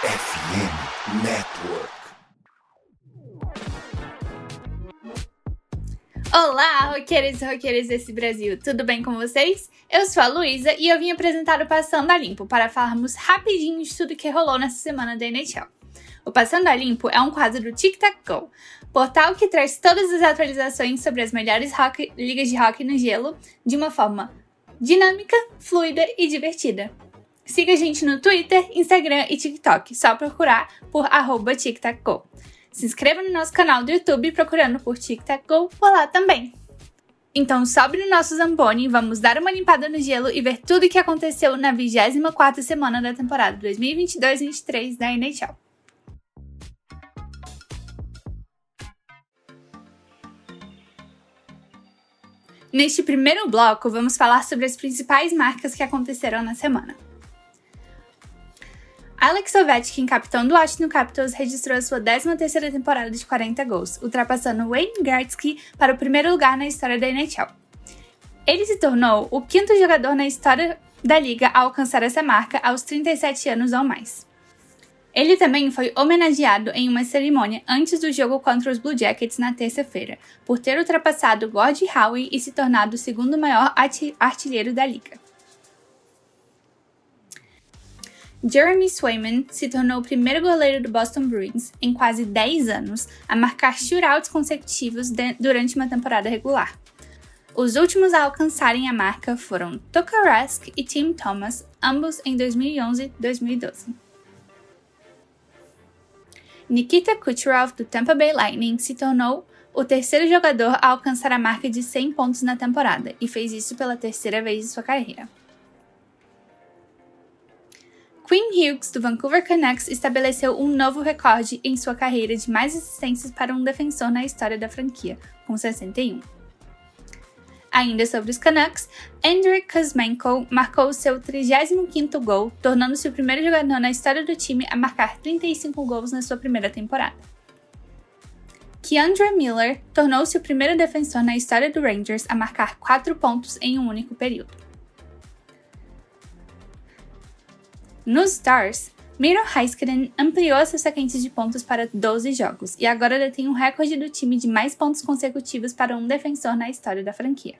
FM Network. Olá, roqueiros e roqueiras desse Brasil, tudo bem com vocês? Eu sou a Luísa e eu vim apresentar o Passando a Limpo para falarmos rapidinho de tudo que rolou nessa semana da NHL. O Passando a Limpo é um quadro do Tic Tac Go, portal que traz todas as atualizações sobre as melhores ligas de rock no gelo de uma forma dinâmica, fluida e divertida. Siga a gente no Twitter, Instagram e TikTok, só procurar por arroba. Se inscreva no nosso canal do YouTube procurando por TicTacGo por lá também. Então sobe no nosso Zamboni, vamos dar uma limpada no gelo e ver tudo o que aconteceu na 24ª semana da temporada 2022-23 da NHL. Neste primeiro bloco, vamos falar sobre as principais marcas que aconteceram na semana. Alex Ovechkin, capitão do Washington Capitals, registrou sua 13ª temporada de 40 gols, ultrapassando Wayne Gretzky para o primeiro lugar na história da NHL. Ele se tornou o quinto jogador na história da liga a alcançar essa marca aos 37 anos ou mais. Ele também foi homenageado em uma cerimônia antes do jogo contra os Blue Jackets na terça-feira, por ter ultrapassado Gordie Howe e se tornado o segundo maior artilheiro da liga. Jeremy Swayman se tornou o primeiro goleiro do Boston Bruins em quase 10 anos a marcar shootouts consecutivos durante uma temporada regular. Os últimos a alcançarem a marca foram Tuka Rask e Tim Thomas, ambos em 2011 e 2012. Nikita Kucherov, do Tampa Bay Lightning, se tornou o terceiro jogador a alcançar a marca de 100 pontos na temporada e fez isso pela terceira vez em sua carreira. Quinn Hughes, do Vancouver Canucks, estabeleceu um novo recorde em sua carreira de mais assistências para um defensor na história da franquia, com 61. Ainda sobre os Canucks, Andrei Kuzmenko marcou seu 35º gol, tornando-se o primeiro jogador na história do time a marcar 35 gols na sua primeira temporada. Keandre Miller tornou-se o primeiro defensor na história do Rangers a marcar 4 pontos em um único período. Nos Stars, Miro Heiskanen ampliou sua sequência de pontos para 12 jogos e agora detém um recorde do time de mais pontos consecutivos para um defensor na história da franquia.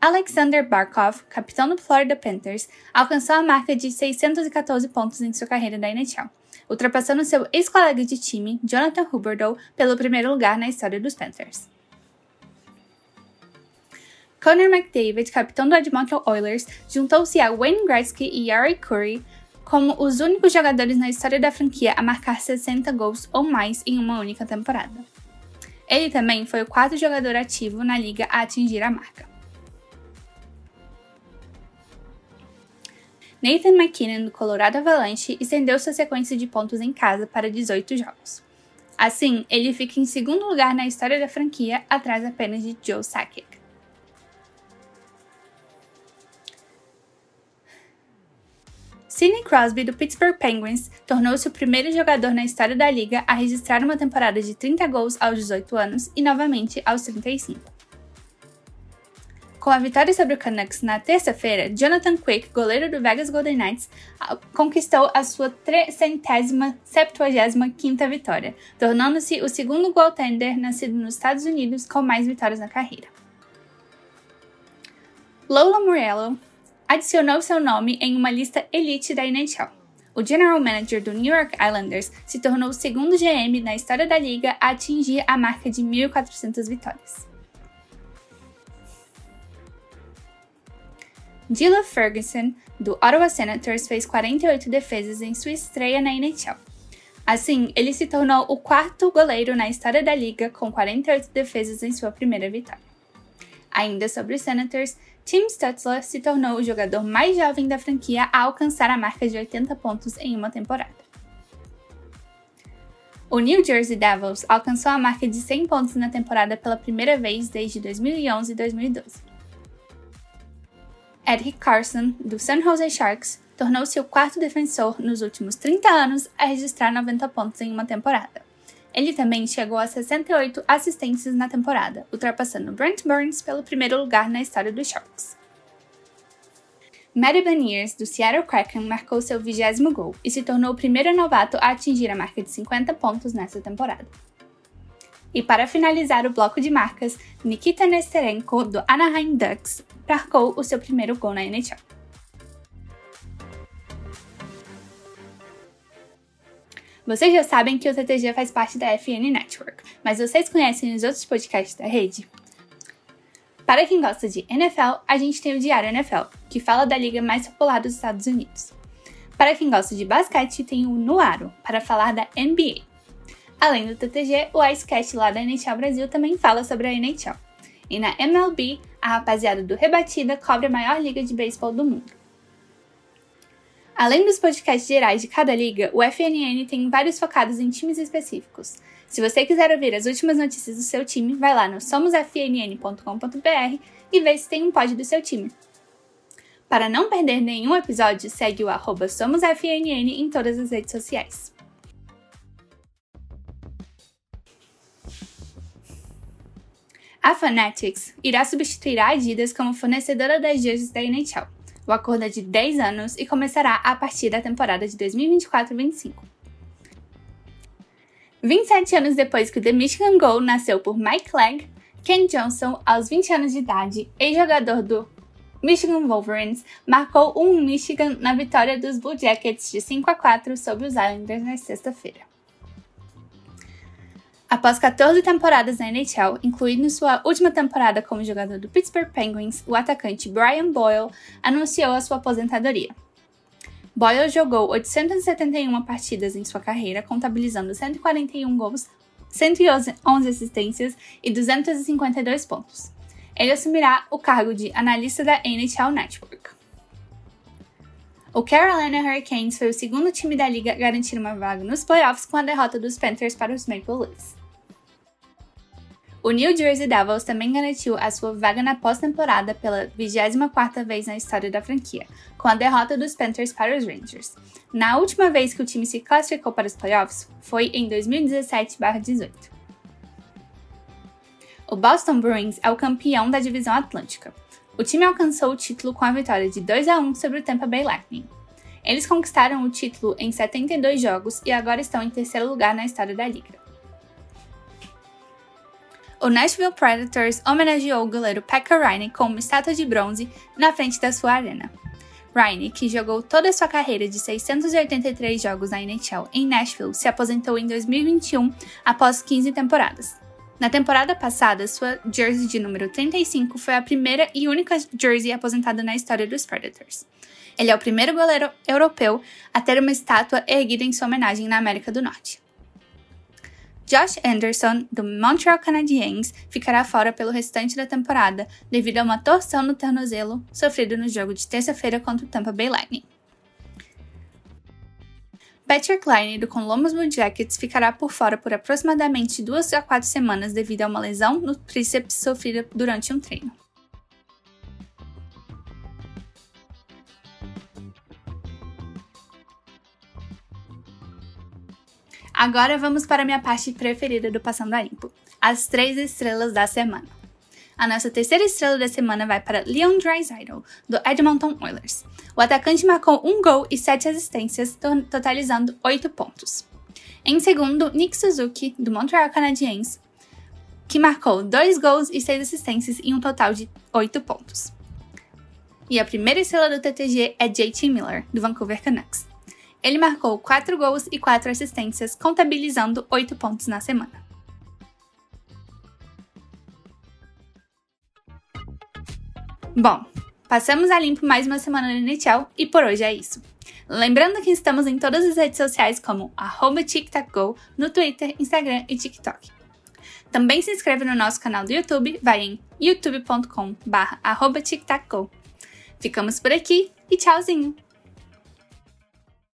Alexander Barkov, capitão do Florida Panthers, alcançou a marca de 614 pontos em sua carreira da NHL, ultrapassando seu ex-colega de time, Jonathan Huberdeau, pelo primeiro lugar na história dos Panthers. Connor McDavid, capitão do Edmonton Oilers, juntou-se a Wayne Gretzky e Yari Curry como os únicos jogadores na história da franquia a marcar 60 gols ou mais em uma única temporada. Ele também foi o quarto jogador ativo na liga a atingir a marca. Nathan McKinnon, do Colorado Avalanche, estendeu sua sequência de pontos em casa para 18 jogos. Assim, ele fica em segundo lugar na história da franquia, atrás apenas de Joe Sakic. Sidney Crosby, do Pittsburgh Penguins, tornou-se o primeiro jogador na história da liga a registrar uma temporada de 30 gols aos 18 anos e novamente aos 35. Com a vitória sobre o Canucks na terça-feira, Jonathan Quick, goleiro do Vegas Golden Knights, conquistou a sua 375ª vitória, tornando-se o segundo goaltender nascido nos Estados Unidos com mais vitórias na carreira. Lola Morello adicionou seu nome em uma lista elite da NHL. O general manager do New York Islanders se tornou o segundo GM na história da liga a atingir a marca de 1.400 vitórias. Dylan Ferguson, do Ottawa Senators, fez 48 defesas em sua estreia na NHL. Assim, ele se tornou o quarto goleiro na história da liga com 48 defesas em sua primeira vitória. Ainda sobre os Senators, Tim Stutzler se tornou o jogador mais jovem da franquia a alcançar a marca de 80 pontos em uma temporada. O New Jersey Devils alcançou a marca de 100 pontos na temporada pela primeira vez desde 2011 e 2012. Eric Carson, do San Jose Sharks, tornou-se o quarto defensor nos últimos 30 anos a registrar 90 pontos em uma temporada. Ele também chegou a 68 assistências na temporada, ultrapassando Brent Burns pelo primeiro lugar na história dos Sharks. Matty Beniers, do Seattle Kraken, marcou seu vigésimo gol e se tornou o primeiro novato a atingir a marca de 50 pontos nessa temporada. E para finalizar o bloco de marcas, Nikita Nesterenko, do Anaheim Ducks, marcou o seu primeiro gol na NHL. Vocês já sabem que o TTG faz parte da FN Network, mas vocês conhecem os outros podcasts da rede? Para quem gosta de NFL, a gente tem o Diário NFL, que fala da liga mais popular dos Estados Unidos. Para quem gosta de basquete, tem o Nuaro, para falar da NBA. Além do TTG, o Icecast lá da NHL Brasil também fala sobre a NHL. E na MLB, a rapaziada do Rebatida cobre a maior liga de beisebol do mundo. Além dos podcasts gerais de cada liga, o FNN tem vários focados em times específicos. Se você quiser ouvir as últimas notícias do seu time, vai lá no somosfnn.com.br e vê se tem um pod do seu time. Para não perder nenhum episódio, segue o arroba SomosFNN em todas as redes sociais. A Fanatics irá substituir a Adidas como fornecedora das jerseys da NHL. O acordo é de 10 anos e começará a partir da temporada de 2024-25. 27 anos depois que o The Michigan Goal nasceu por Mike Legg, Ken Johnson, aos 20 anos de idade, ex-jogador do Michigan Wolverines, marcou um Michigan na vitória dos Blue Jackets de 5 a 4 sobre os Islanders na sexta-feira. Após 14 temporadas na NHL, incluindo sua última temporada como jogador do Pittsburgh Penguins, o atacante Brian Boyle anunciou a sua aposentadoria. Boyle jogou 871 partidas em sua carreira, contabilizando 141 gols, 111 assistências e 252 pontos. Ele assumirá o cargo de analista da NHL Network. O Carolina Hurricanes foi o segundo time da liga a garantir uma vaga nos playoffs com a derrota dos Panthers para os Maple Leafs. O New Jersey Devils também garantiu a sua vaga na pós-temporada pela 24ª vez na história da franquia, com a derrota dos Panthers para os Rangers. Na última vez que o time se classificou para os playoffs foi em 2017-18. O Boston Bruins é o campeão da divisão Atlântica. O time alcançou o título com a vitória de 2 a 1 sobre o Tampa Bay Lightning. Eles conquistaram o título em 72 jogos e agora estão em terceiro lugar na história da liga o Nashville Predators homenageou o goleiro Pekka Rinne com uma estátua de bronze na frente da sua arena. Rinne, que jogou toda a sua carreira de 683 jogos na NHL em Nashville, se aposentou em 2021 após 15 temporadas. Na temporada passada, sua jersey de número 35 foi a primeira e única jersey aposentada na história dos Predators. Ele é o primeiro goleiro europeu a ter uma estátua erguida em sua homenagem na América do Norte. Josh Anderson, do Montreal Canadiens, ficará fora pelo restante da temporada devido a uma torção no tornozelo sofrido no jogo de terça-feira contra o Tampa Bay Lightning. Patrick Line, do Columbus Blue Jackets, ficará por fora por aproximadamente duas a quatro semanas devido a uma lesão no tríceps sofrida durante um treino. Agora vamos para a minha parte preferida do Passando a Limpo, as três estrelas da semana. A nossa terceira estrela da semana vai para Leon Draisaitl, do Edmonton Oilers. O atacante marcou um gol e sete assistências, totalizando oito pontos. Em segundo, Nick Suzuki, do Montreal Canadiens, que marcou dois gols e seis assistências em um total de oito pontos. E a primeira estrela do TTG é JT Miller, do Vancouver Canucks. Ele marcou 4 gols e 4 assistências, contabilizando 8 pontos na semana. Bom, passamos a limpo mais uma semana no NHL e por hoje é isso. Lembrando que estamos em todas as redes sociais como TicTacGo no Twitter, Instagram e TikTok. Também se inscreve no nosso canal do YouTube, vai em youtube.com/tictacgo. Ficamos por aqui e tchauzinho!